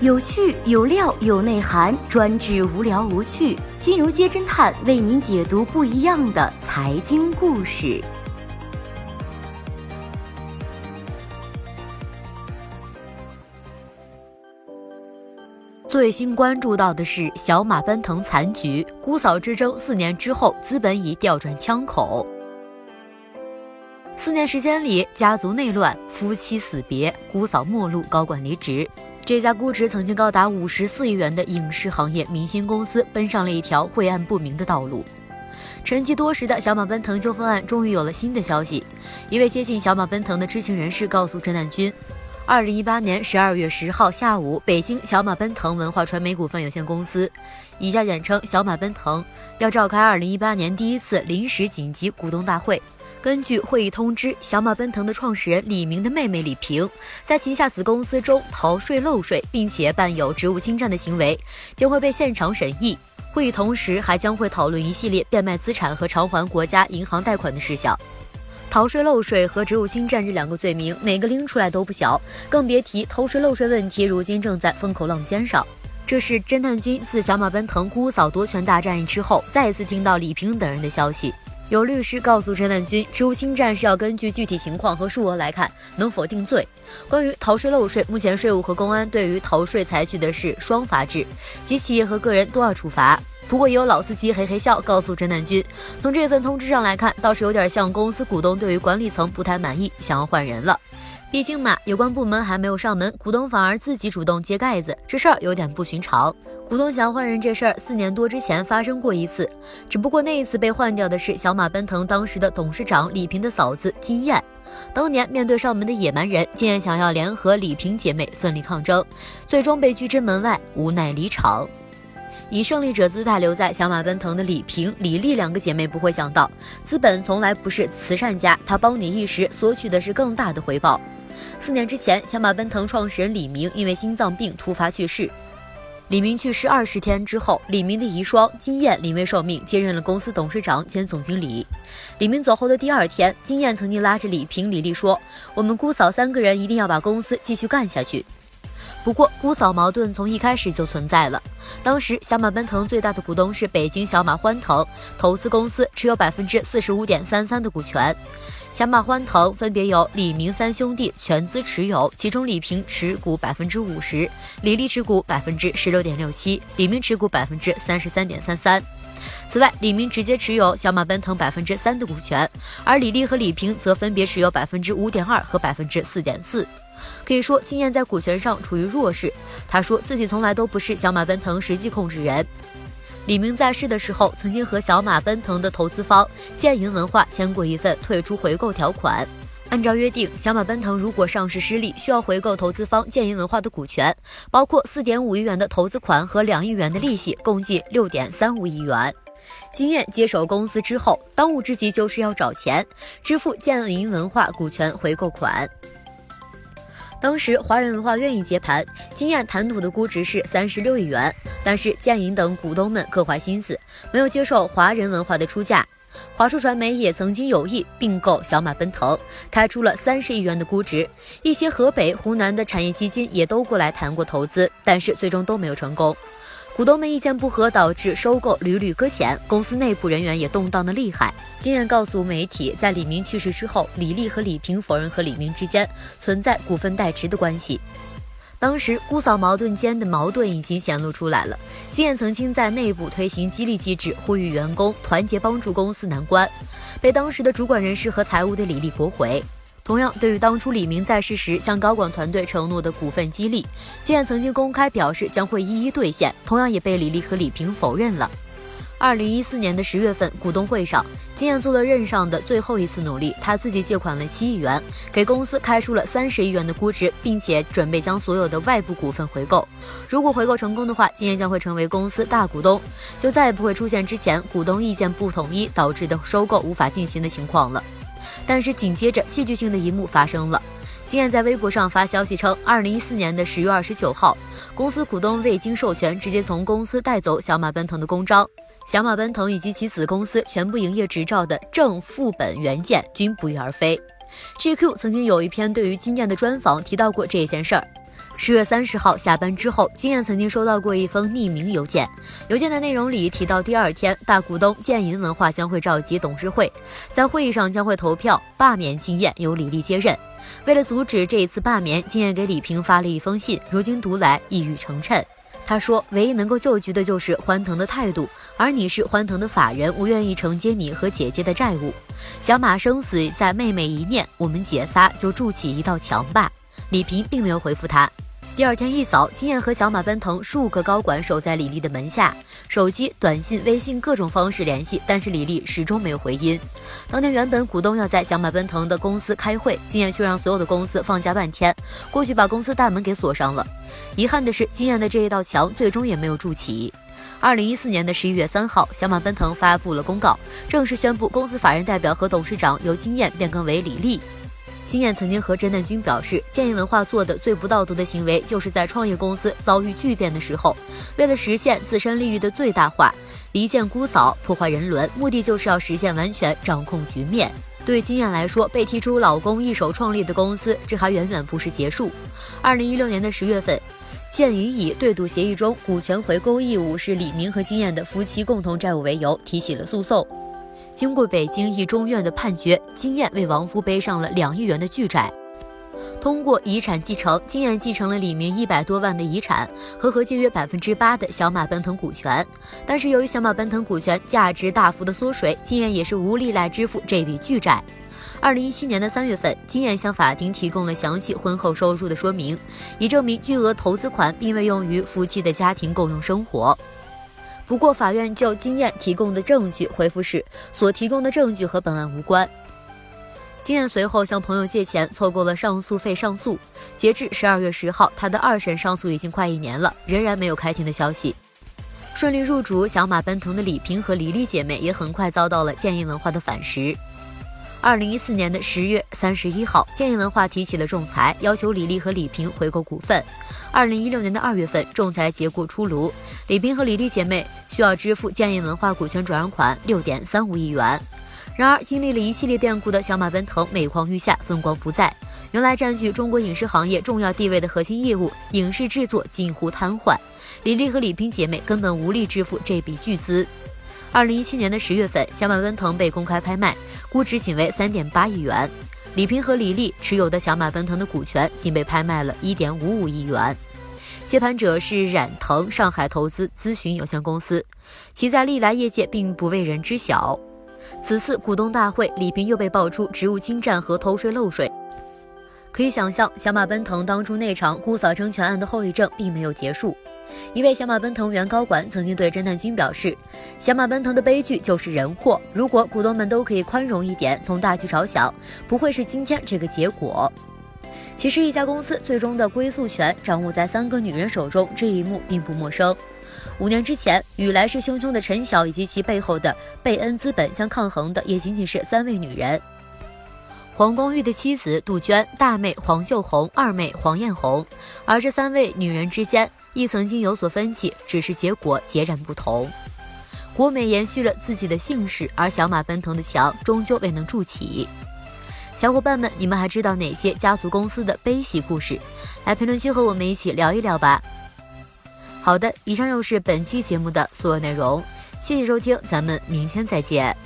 有趣有料有内涵，专治无聊无趣。金融街侦探为您解读不一样的财经故事。最新关注到的是小马奔腾残局，姑嫂之争四年之后，资本已调转枪口。四年时间里，家族内乱，夫妻死别，姑嫂陌路，高管离职。这家估值曾经高达五十四亿元的影视行业明星公司，奔上了一条晦暗不明的道路。沉寂多时的小马奔腾纠纷案终于有了新的消息。一位接近小马奔腾的知情人士告诉侦探君，二零一八年十二月十号下午，北京小马奔腾文化传媒股份有限公司（以下简称小马奔腾）要召开二零一八年第一次临时紧急股东大会。根据会议通知，小马奔腾的创始人李明的妹妹李萍，在旗下子公司中逃税漏税，并且伴有职务侵占的行为，将会被现场审议。会议同时还将会讨论一系列变卖资产和偿还国家银行贷款的事项。逃税漏税和职务侵占这两个罪名，哪个拎出来都不小，更别提偷税漏税问题如今正在风口浪尖上。这是侦探君自小马奔腾姑嫂夺权大战役之后，再一次听到李萍等人的消息。有律师告诉侦探君，职务侵占是要根据具体情况和数额来看能否定罪。关于逃税漏税，目前税务和公安对于逃税采取的是双罚制，即企业和个人都要处罚。不过也有老司机嘿嘿笑，告诉侦探君，从这份通知上来看，倒是有点像公司股东对于管理层不太满意，想要换人了。毕竟嘛，有关部门还没有上门，股东反而自己主动揭盖子，这事儿有点不寻常。股东想要换人这事儿，四年多之前发生过一次，只不过那一次被换掉的是小马奔腾当时的董事长李平的嫂子金燕。当年面对上门的野蛮人，金燕想要联合李平姐妹奋力抗争，最终被拒之门外，无奈离场。以胜利者姿态留在小马奔腾的李萍、李丽两个姐妹不会想到，资本从来不是慈善家，他帮你一时，索取的是更大的回报。四年之前，小马奔腾创始人李明因为心脏病突发去世。李明去世二十天之后，李明的遗孀金燕临危受命接任了公司董事长兼总经理。李明走后的第二天，金燕曾经拉着李平、李丽说：“我们姑嫂三个人一定要把公司继续干下去。”不过，姑嫂矛盾从一开始就存在了。当时，小马奔腾最大的股东是北京小马欢腾投资公司，持有百分之四十五点三三的股权。小马欢腾分别由李明三兄弟全资持有，其中李平持股百分之五十，李丽持股百分之十六点六七，李明持股百分之三十三点三三。此外，李明直接持有小马奔腾百分之三的股权，而李丽和李平则分别持有百分之五点二和百分之四点四。可以说，金燕在股权上处于弱势。他说自己从来都不是小马奔腾实际控制人。李明在世的时候，曾经和小马奔腾的投资方建银文化签过一份退出回购条款。按照约定，小马奔腾如果上市失利，需要回购投资方建银文化的股权，包括四点五亿元的投资款和两亿元的利息，共计六点三五亿元。金燕接手公司之后，当务之急就是要找钱支付建银文化股权回购款。当时华人文化愿意接盘，金燕谈吐的估值是三十六亿元，但是建银等股东们各怀心思，没有接受华人文化的出价。华数传媒也曾经有意并购小马奔腾，开出了三十亿元的估值，一些河北、湖南的产业基金也都过来谈过投资，但是最终都没有成功。股东们意见不合，导致收购屡屡搁浅，公司内部人员也动荡的厉害。金燕告诉媒体，在李明去世之后，李丽和李平否认和李明之间存在股份代持的关系。当时姑嫂矛盾间的矛盾已经显露出来了。金燕曾经在内部推行激励机制，呼吁员工团结帮助公司难关，被当时的主管人士和财务的李丽驳回。同样，对于当初李明在世时向高管团队承诺的股份激励，金燕曾经公开表示将会一一兑现，同样也被李丽和李平否认了。二零一四年的十月份股东会上，金燕做了任上的最后一次努力，他自己借款了七亿元，给公司开出了三十亿元的估值，并且准备将所有的外部股份回购。如果回购成功的话，金燕将会成为公司大股东，就再也不会出现之前股东意见不统一导致的收购无法进行的情况了。但是紧接着，戏剧性的一幕发生了。金燕在微博上发消息称，二零一四年的十月二十九号，公司股东未经授权，直接从公司带走小马奔腾的公章，小马奔腾以及其子公司全部营业执照的正副本原件均不翼而飞。GQ 曾经有一篇对于金燕的专访，提到过这件事儿。十月三十号下班之后，金燕曾经收到过一封匿名邮件，邮件的内容里提到，第二天大股东建银文化将会召集董事会，在会议上将会投票罢免金燕，由李丽接任。为了阻止这一次罢免，金燕给李平发了一封信，如今读来一语成谶。他说：“唯一能够救局的就是欢腾的态度，而你是欢腾的法人，我愿意承接你和姐姐的债务。小马生死在妹妹一念，我们姐仨就筑起一道墙吧。”李平并没有回复他。第二天一早，金燕和小马奔腾数个高管守在李丽的门下，手机、短信、微信各种方式联系，但是李丽始终没有回音。当天原本股东要在小马奔腾的公司开会，金燕却让所有的公司放假半天，过去把公司大门给锁上了。遗憾的是，金燕的这一道墙最终也没有筑起。二零一四年的十一月三号，小马奔腾发布了公告，正式宣布公司法人代表和董事长由金燕变更为李丽。金燕曾经和甄旦君表示，建议文化做的最不道德的行为，就是在创业公司遭遇巨变的时候，为了实现自身利益的最大化，离间姑嫂，破坏人伦，目的就是要实现完全掌控局面。对金燕来说，被踢出老公一手创立的公司，这还远远不是结束。二零一六年的十月份，建银以对赌协议中股权回购义务是李明和金燕的夫妻共同债务为由，提起了诉讼。经过北京一中院的判决，金燕为亡夫背上了两亿元的巨债。通过遗产继承，金燕继承了李明一百多万的遗产和合计约百分之八的小马奔腾股权。但是由于小马奔腾股权价值大幅的缩水，金燕也是无力来支付这笔巨债。二零一七年的三月份，金燕向法庭提供了详细婚后收入的说明，以证明巨额投资款并未用于夫妻的家庭共用生活。不过，法院就金燕提供的证据回复是，所提供的证据和本案无关。金燕随后向朋友借钱，凑够了上诉费上诉。截至十二月十号，她的二审上诉已经快一年了，仍然没有开庭的消息。顺利入主小马奔腾的李萍和李丽姐妹也很快遭到了建议文化的反噬。二零一四年的十月三十一号，建议文化提起了仲裁，要求李丽和李萍回购股份。二零一六年的二月份，仲裁结果出炉，李萍和李丽姐妹需要支付建议文化股权转让款六点三五亿元。然而，经历了一系列变故的小马奔腾每况愈下，风光不再。原来占据中国影视行业重要地位的核心业务影视制作近乎瘫痪，李丽和李萍姐妹根本无力支付这笔巨资。二零一七年的十月份，小马奔腾被公开拍卖，估值仅为三点八亿元。李平和李丽持有的小马奔腾的股权仅被拍卖了一点五五亿元。接盘者是冉腾上海投资咨询有限公司，其在历来业界并不为人知晓。此次股东大会，李萍又被爆出职务侵占和偷税漏税。可以想象，小马奔腾当初那场姑嫂争权案的后遗症并没有结束。一位小马奔腾原高管曾经对侦探君表示：“小马奔腾的悲剧就是人祸。如果股东们都可以宽容一点，从大局着想，不会是今天这个结果。”其实，一家公司最终的归宿权掌握在三个女人手中，这一幕并不陌生。五年之前，与来势汹汹的陈晓以及其背后的贝恩资本相抗衡的，也仅仅是三位女人：黄光裕的妻子杜鹃、大妹黄秀红、二妹黄艳红。而这三位女人之间，亦曾经有所分歧，只是结果截然不同。国美延续了自己的姓氏，而小马奔腾的墙终究未能筑起。小伙伴们，你们还知道哪些家族公司的悲喜故事？来评论区和我们一起聊一聊吧。好的，以上又是本期节目的所有内容，谢谢收听，咱们明天再见。